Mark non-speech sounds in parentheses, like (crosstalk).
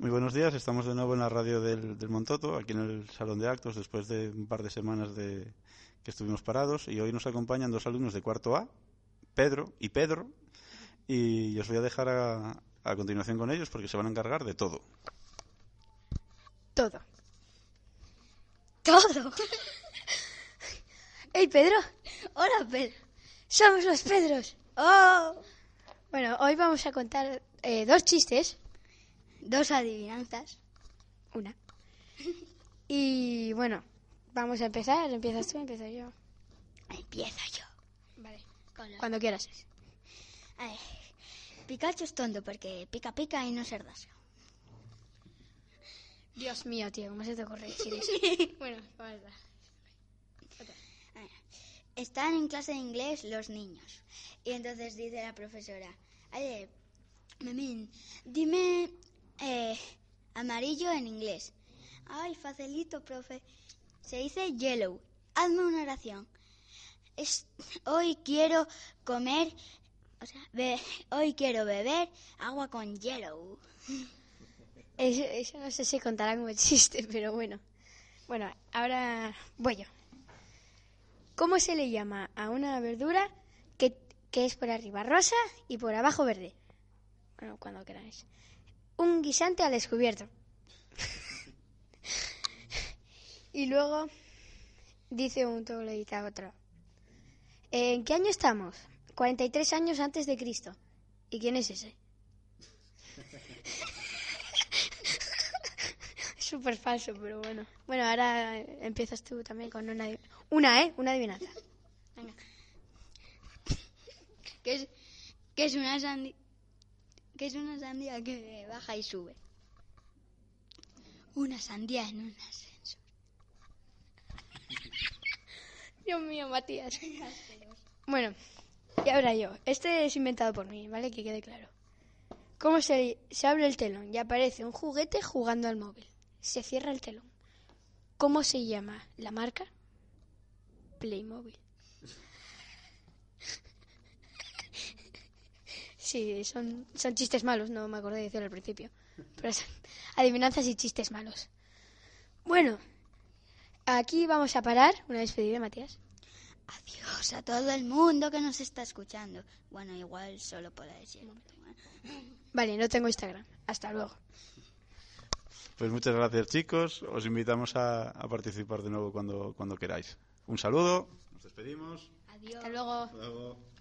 Muy buenos días, estamos de nuevo en la radio del, del Montoto, aquí en el Salón de Actos, después de un par de semanas de que estuvimos parados, y hoy nos acompañan dos alumnos de cuarto A, Pedro y Pedro, y os voy a dejar a, a continuación con ellos porque se van a encargar de todo. Todo. Todo. (laughs) ¡Hey, Pedro! Hola, Pedro. Somos los Pedros. ¡Oh! Bueno, hoy vamos a contar eh, dos chistes. Dos adivinanzas. Una. Y bueno, vamos a empezar. ¿Empiezas tú? ¿Empiezo yo? Empiezo yo. Vale. Los- Cuando quieras. A ver, Pikachu es tonto porque pica pica y no se das. Dios mío, tío, ¿cómo se te ocurre decir eso? (laughs) bueno, vamos a Están en clase de inglés los niños. Y entonces dice la profesora, oye, Memín, dime eh, amarillo en inglés. Ay, facilito, profe. Se dice yellow. Hazme una oración. Es, hoy quiero comer, o sea, hoy quiero beber agua con yellow. (laughs) Eso, eso no sé si contará como chiste, (laughs) pero bueno. Bueno, ahora voy yo. ¿Cómo se le llama a una verdura que, que es por arriba rosa y por abajo verde? Bueno, cuando queráis. Un guisante al descubierto. (laughs) y luego dice un troglodita a otro. ¿En qué año estamos? 43 años antes de Cristo. ¿Y quién es ese? (laughs) Súper falso, pero bueno. Bueno, ahora empiezas tú también con una... Una, ¿eh? Una adivinanza. Venga. (laughs) ¿Qué es, qué es una sandía? ¿Qué es una sandía que baja y sube? Una sandía en un ascensor. (laughs) Dios mío, Matías. Bueno, y ahora yo. Este es inventado por mí, ¿vale? Que quede claro. ¿Cómo se, se abre el telón y aparece un juguete jugando al móvil? Se cierra el telón. ¿Cómo se llama la marca? Playmobil. (laughs) Sí, son, son chistes malos, no me acordé de decirlo al principio. Pero son (laughs) adivinanzas y chistes malos. Bueno, aquí vamos a parar. Una despedida, Matías. Adiós a todo el mundo que nos está escuchando. Bueno, igual solo por decir. Vale, no tengo Instagram. Hasta luego. Pues muchas gracias chicos, os invitamos a, a participar de nuevo cuando, cuando queráis. Un saludo, nos despedimos. Adiós. Hasta luego. Hasta luego.